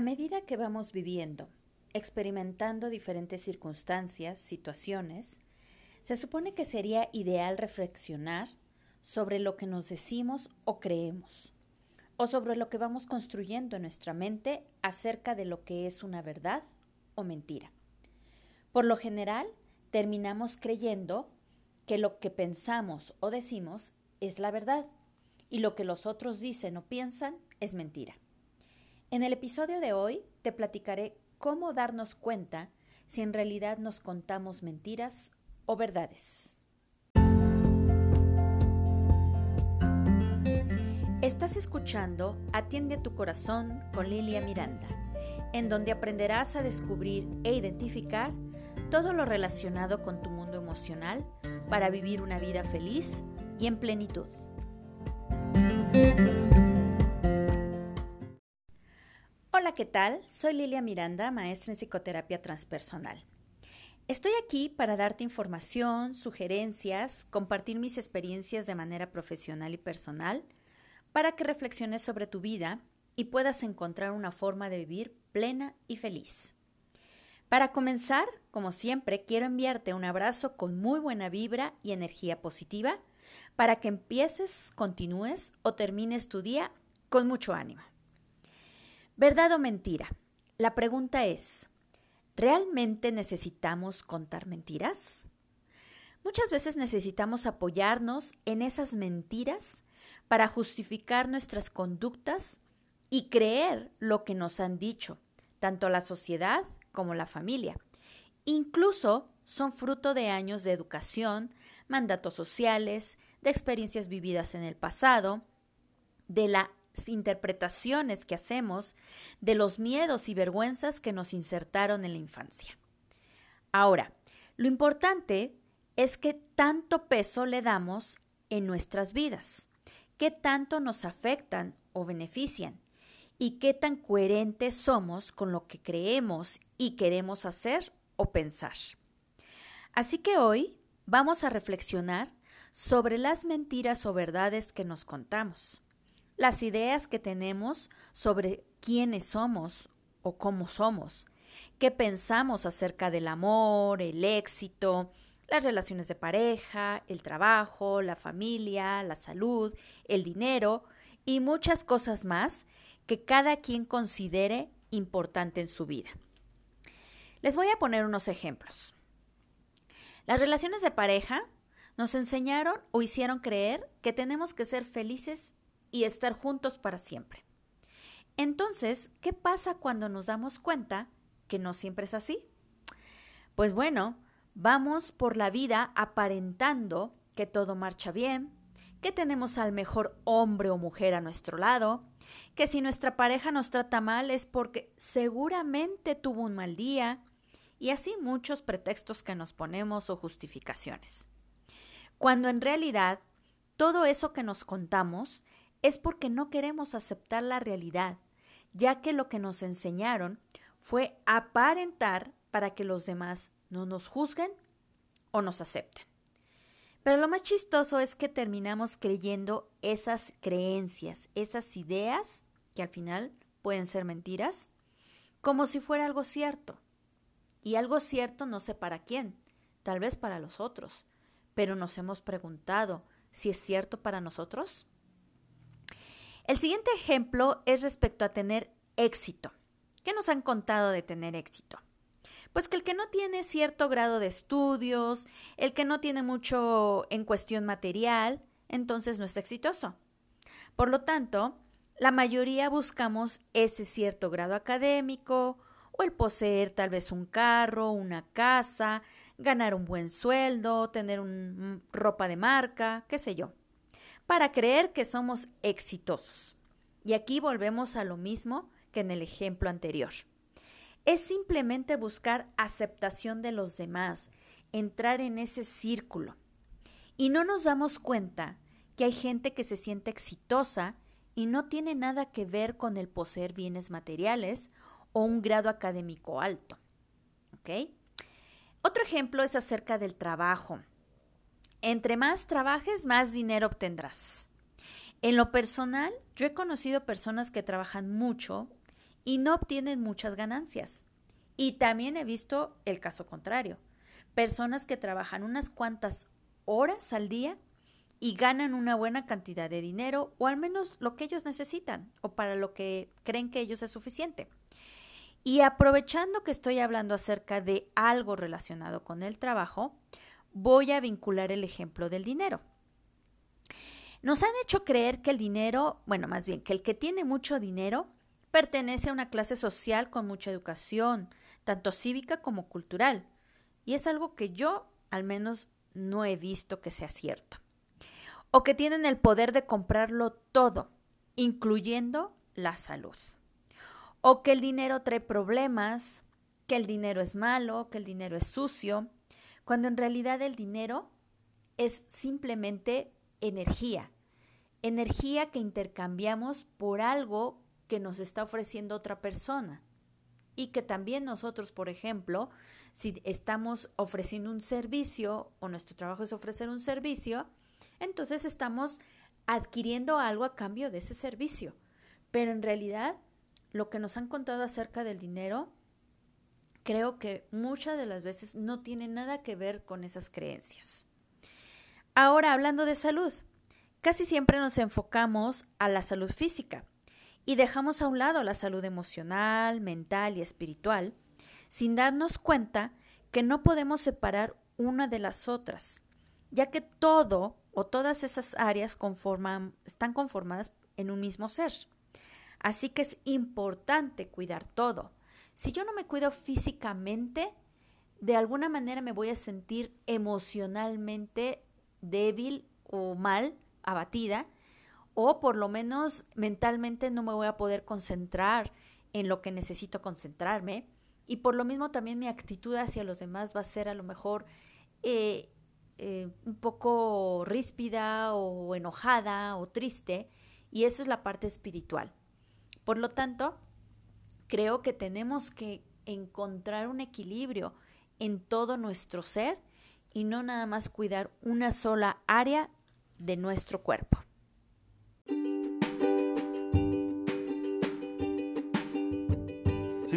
A medida que vamos viviendo, experimentando diferentes circunstancias, situaciones, se supone que sería ideal reflexionar sobre lo que nos decimos o creemos, o sobre lo que vamos construyendo en nuestra mente acerca de lo que es una verdad o mentira. Por lo general, terminamos creyendo que lo que pensamos o decimos es la verdad y lo que los otros dicen o piensan es mentira. En el episodio de hoy te platicaré cómo darnos cuenta si en realidad nos contamos mentiras o verdades. Estás escuchando Atiende tu corazón con Lilia Miranda, en donde aprenderás a descubrir e identificar todo lo relacionado con tu mundo emocional para vivir una vida feliz y en plenitud. Hola, ¿qué tal? Soy Lilia Miranda, maestra en psicoterapia transpersonal. Estoy aquí para darte información, sugerencias, compartir mis experiencias de manera profesional y personal, para que reflexiones sobre tu vida y puedas encontrar una forma de vivir plena y feliz. Para comenzar, como siempre, quiero enviarte un abrazo con muy buena vibra y energía positiva para que empieces, continúes o termines tu día con mucho ánimo. ¿Verdad o mentira? La pregunta es, ¿realmente necesitamos contar mentiras? Muchas veces necesitamos apoyarnos en esas mentiras para justificar nuestras conductas y creer lo que nos han dicho, tanto la sociedad como la familia. Incluso son fruto de años de educación, mandatos sociales, de experiencias vividas en el pasado, de la interpretaciones que hacemos de los miedos y vergüenzas que nos insertaron en la infancia. Ahora, lo importante es qué tanto peso le damos en nuestras vidas, qué tanto nos afectan o benefician y qué tan coherentes somos con lo que creemos y queremos hacer o pensar. Así que hoy vamos a reflexionar sobre las mentiras o verdades que nos contamos las ideas que tenemos sobre quiénes somos o cómo somos, qué pensamos acerca del amor, el éxito, las relaciones de pareja, el trabajo, la familia, la salud, el dinero y muchas cosas más que cada quien considere importante en su vida. Les voy a poner unos ejemplos. Las relaciones de pareja nos enseñaron o hicieron creer que tenemos que ser felices y estar juntos para siempre. Entonces, ¿qué pasa cuando nos damos cuenta que no siempre es así? Pues bueno, vamos por la vida aparentando que todo marcha bien, que tenemos al mejor hombre o mujer a nuestro lado, que si nuestra pareja nos trata mal es porque seguramente tuvo un mal día, y así muchos pretextos que nos ponemos o justificaciones. Cuando en realidad todo eso que nos contamos es porque no queremos aceptar la realidad, ya que lo que nos enseñaron fue aparentar para que los demás no nos juzguen o nos acepten. Pero lo más chistoso es que terminamos creyendo esas creencias, esas ideas, que al final pueden ser mentiras, como si fuera algo cierto. Y algo cierto no sé para quién, tal vez para los otros, pero nos hemos preguntado si es cierto para nosotros. El siguiente ejemplo es respecto a tener éxito. ¿Qué nos han contado de tener éxito? Pues que el que no tiene cierto grado de estudios, el que no tiene mucho en cuestión material, entonces no es exitoso. Por lo tanto, la mayoría buscamos ese cierto grado académico o el poseer tal vez un carro, una casa, ganar un buen sueldo, tener un, ropa de marca, qué sé yo para creer que somos exitosos. Y aquí volvemos a lo mismo que en el ejemplo anterior. Es simplemente buscar aceptación de los demás, entrar en ese círculo. Y no nos damos cuenta que hay gente que se siente exitosa y no tiene nada que ver con el poseer bienes materiales o un grado académico alto. Otro ejemplo es acerca del trabajo. Entre más trabajes, más dinero obtendrás. En lo personal, yo he conocido personas que trabajan mucho y no obtienen muchas ganancias. Y también he visto el caso contrario. Personas que trabajan unas cuantas horas al día y ganan una buena cantidad de dinero o al menos lo que ellos necesitan o para lo que creen que ellos es suficiente. Y aprovechando que estoy hablando acerca de algo relacionado con el trabajo, voy a vincular el ejemplo del dinero. Nos han hecho creer que el dinero, bueno, más bien, que el que tiene mucho dinero pertenece a una clase social con mucha educación, tanto cívica como cultural. Y es algo que yo al menos no he visto que sea cierto. O que tienen el poder de comprarlo todo, incluyendo la salud. O que el dinero trae problemas, que el dinero es malo, que el dinero es sucio, cuando en realidad el dinero es simplemente energía, energía que intercambiamos por algo que nos está ofreciendo otra persona y que también nosotros, por ejemplo, si estamos ofreciendo un servicio o nuestro trabajo es ofrecer un servicio, entonces estamos adquiriendo algo a cambio de ese servicio. Pero en realidad, lo que nos han contado acerca del dinero, creo que muchas de las veces no tiene nada que ver con esas creencias. Ahora, hablando de salud, casi siempre nos enfocamos a la salud física y dejamos a un lado la salud emocional, mental y espiritual, sin darnos cuenta que no podemos separar una de las otras, ya que todo o todas esas áreas conforman, están conformadas en un mismo ser. Así que es importante cuidar todo. Si yo no me cuido físicamente, de alguna manera me voy a sentir emocionalmente débil o mal, abatida, o por lo menos mentalmente no me voy a poder concentrar en lo que necesito concentrarme y por lo mismo también mi actitud hacia los demás va a ser a lo mejor eh, eh, un poco ríspida o enojada o triste y eso es la parte espiritual. Por lo tanto, creo que tenemos que encontrar un equilibrio en todo nuestro ser y no nada más cuidar una sola área de nuestro cuerpo.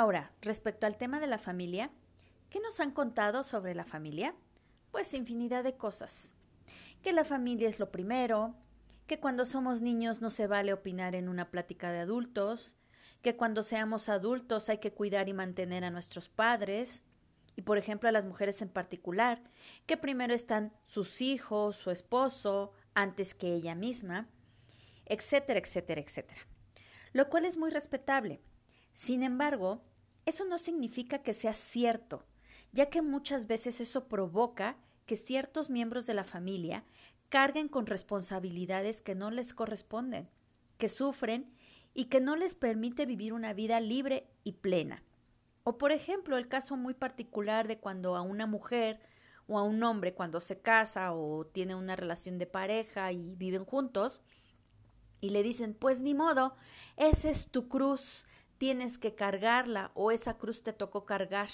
Ahora, respecto al tema de la familia, ¿qué nos han contado sobre la familia? Pues infinidad de cosas. Que la familia es lo primero, que cuando somos niños no se vale opinar en una plática de adultos, que cuando seamos adultos hay que cuidar y mantener a nuestros padres, y por ejemplo a las mujeres en particular, que primero están sus hijos, su esposo, antes que ella misma, etcétera, etcétera, etcétera. Lo cual es muy respetable. Sin embargo, eso no significa que sea cierto, ya que muchas veces eso provoca que ciertos miembros de la familia carguen con responsabilidades que no les corresponden, que sufren y que no les permite vivir una vida libre y plena. O por ejemplo, el caso muy particular de cuando a una mujer o a un hombre cuando se casa o tiene una relación de pareja y viven juntos y le dicen, pues ni modo, esa es tu cruz, tienes que cargarla o esa cruz te tocó cargar.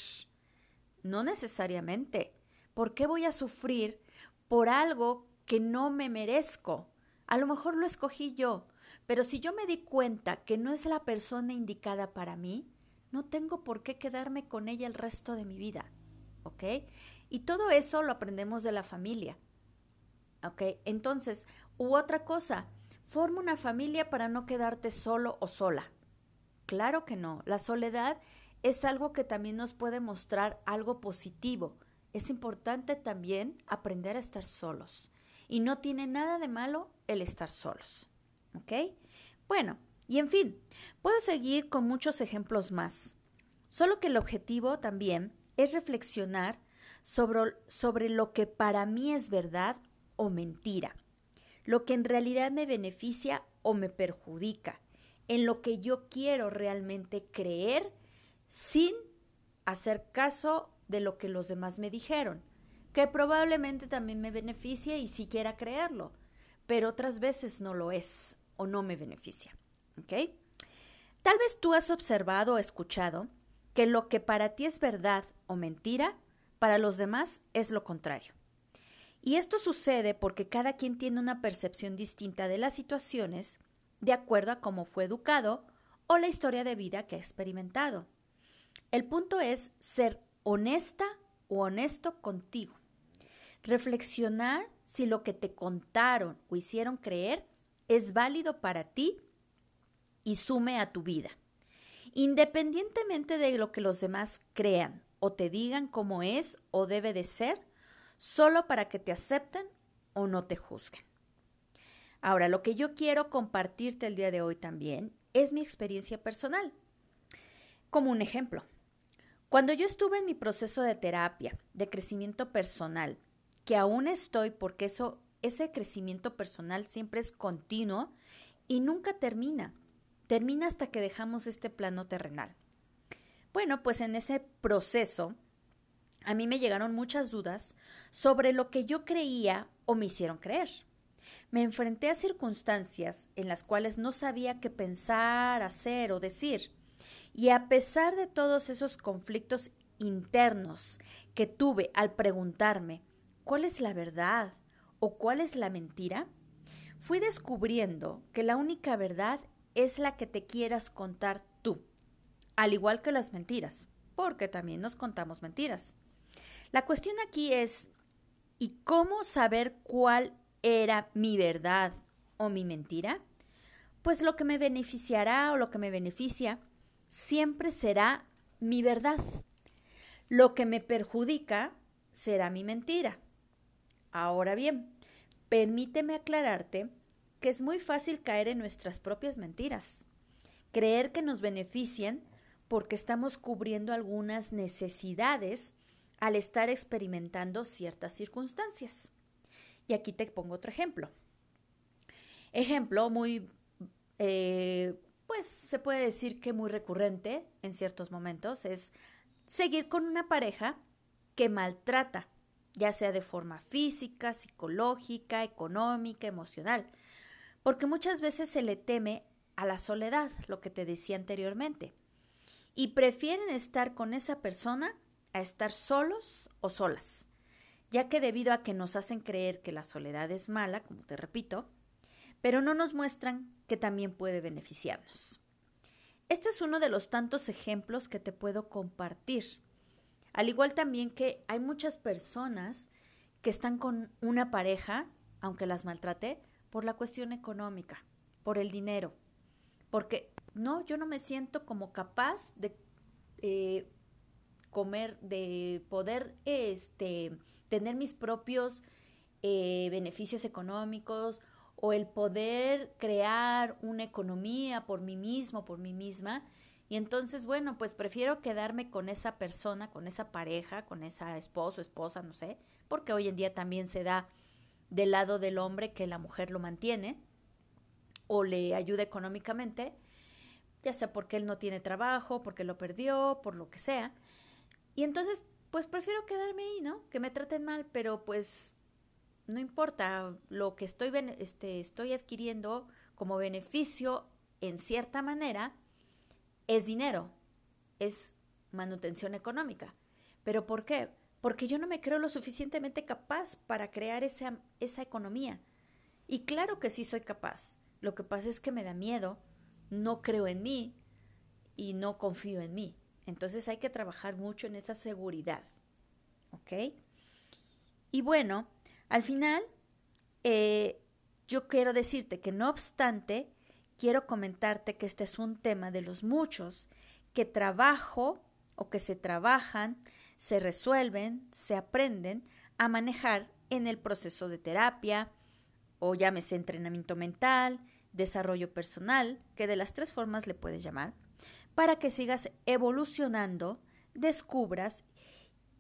No necesariamente. ¿Por qué voy a sufrir por algo que no me merezco? A lo mejor lo escogí yo, pero si yo me di cuenta que no es la persona indicada para mí, no tengo por qué quedarme con ella el resto de mi vida. ¿Ok? Y todo eso lo aprendemos de la familia. ¿Ok? Entonces, u otra cosa, forma una familia para no quedarte solo o sola. Claro que no. La soledad es algo que también nos puede mostrar algo positivo. Es importante también aprender a estar solos. Y no tiene nada de malo el estar solos. ¿Ok? Bueno, y en fin, puedo seguir con muchos ejemplos más. Solo que el objetivo también es reflexionar sobre, sobre lo que para mí es verdad o mentira, lo que en realidad me beneficia o me perjudica en lo que yo quiero realmente creer sin hacer caso de lo que los demás me dijeron, que probablemente también me beneficie y si quiera creerlo, pero otras veces no lo es o no me beneficia. Tal vez tú has observado o escuchado que lo que para ti es verdad o mentira, para los demás es lo contrario. Y esto sucede porque cada quien tiene una percepción distinta de las situaciones de acuerdo a cómo fue educado o la historia de vida que ha experimentado. El punto es ser honesta o honesto contigo. Reflexionar si lo que te contaron o hicieron creer es válido para ti y sume a tu vida. Independientemente de lo que los demás crean o te digan cómo es o debe de ser, solo para que te acepten o no te juzguen. Ahora, lo que yo quiero compartirte el día de hoy también es mi experiencia personal. Como un ejemplo, cuando yo estuve en mi proceso de terapia, de crecimiento personal, que aún estoy porque eso, ese crecimiento personal siempre es continuo y nunca termina. Termina hasta que dejamos este plano terrenal. Bueno, pues en ese proceso a mí me llegaron muchas dudas sobre lo que yo creía o me hicieron creer. Me enfrenté a circunstancias en las cuales no sabía qué pensar, hacer o decir. Y a pesar de todos esos conflictos internos que tuve al preguntarme cuál es la verdad o cuál es la mentira, fui descubriendo que la única verdad es la que te quieras contar tú, al igual que las mentiras, porque también nos contamos mentiras. La cuestión aquí es, ¿y cómo saber cuál era mi verdad o mi mentira? Pues lo que me beneficiará o lo que me beneficia siempre será mi verdad. Lo que me perjudica será mi mentira. Ahora bien, permíteme aclararte que es muy fácil caer en nuestras propias mentiras, creer que nos beneficien porque estamos cubriendo algunas necesidades al estar experimentando ciertas circunstancias. Y aquí te pongo otro ejemplo. Ejemplo muy, eh, pues se puede decir que muy recurrente en ciertos momentos es seguir con una pareja que maltrata, ya sea de forma física, psicológica, económica, emocional, porque muchas veces se le teme a la soledad, lo que te decía anteriormente, y prefieren estar con esa persona a estar solos o solas, ya que debido a que nos hacen creer que la soledad es mala, como te repito, pero no nos muestran que también puede beneficiarnos. Este es uno de los tantos ejemplos que te puedo compartir. Al igual también que hay muchas personas que están con una pareja, aunque las maltrate, por la cuestión económica, por el dinero. Porque no, yo no me siento como capaz de eh, comer, de poder este, tener mis propios eh, beneficios económicos o el poder crear una economía por mí mismo, por mí misma. Y entonces, bueno, pues prefiero quedarme con esa persona, con esa pareja, con esa esposo, esposa, no sé, porque hoy en día también se da del lado del hombre que la mujer lo mantiene o le ayuda económicamente, ya sea porque él no tiene trabajo, porque lo perdió, por lo que sea. Y entonces, pues prefiero quedarme ahí, ¿no? Que me traten mal, pero pues no importa, lo que estoy, este, estoy adquiriendo como beneficio en cierta manera es dinero, es manutención económica. ¿Pero por qué? Porque yo no me creo lo suficientemente capaz para crear esa, esa economía. Y claro que sí soy capaz. Lo que pasa es que me da miedo, no creo en mí y no confío en mí. Entonces hay que trabajar mucho en esa seguridad. ¿Ok? Y bueno, al final, eh, yo quiero decirte que no obstante, quiero comentarte que este es un tema de los muchos que trabajo o que se trabajan, se resuelven, se aprenden a manejar en el proceso de terapia o llámese entrenamiento mental, desarrollo personal, que de las tres formas le puedes llamar, para que sigas evolucionando, descubras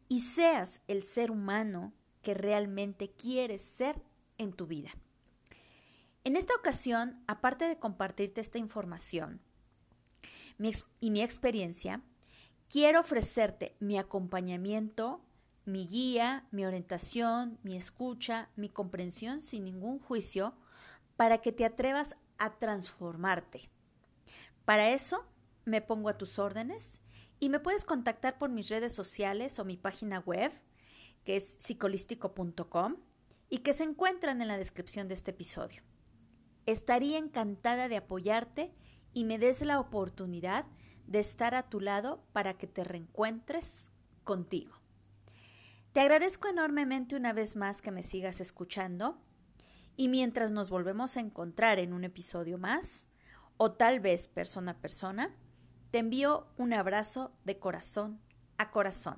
y seas el ser humano que realmente quieres ser en tu vida. En esta ocasión, aparte de compartirte esta información y mi experiencia, quiero ofrecerte mi acompañamiento, mi guía, mi orientación, mi escucha, mi comprensión sin ningún juicio para que te atrevas a transformarte. Para eso me pongo a tus órdenes y me puedes contactar por mis redes sociales o mi página web, que es psicolístico.com y que se encuentran en la descripción de este episodio. Estaría encantada de apoyarte y me des la oportunidad de estar a tu lado para que te reencuentres contigo. Te agradezco enormemente una vez más que me sigas escuchando y mientras nos volvemos a encontrar en un episodio más, o tal vez persona a persona, te envío un abrazo de corazón a corazón.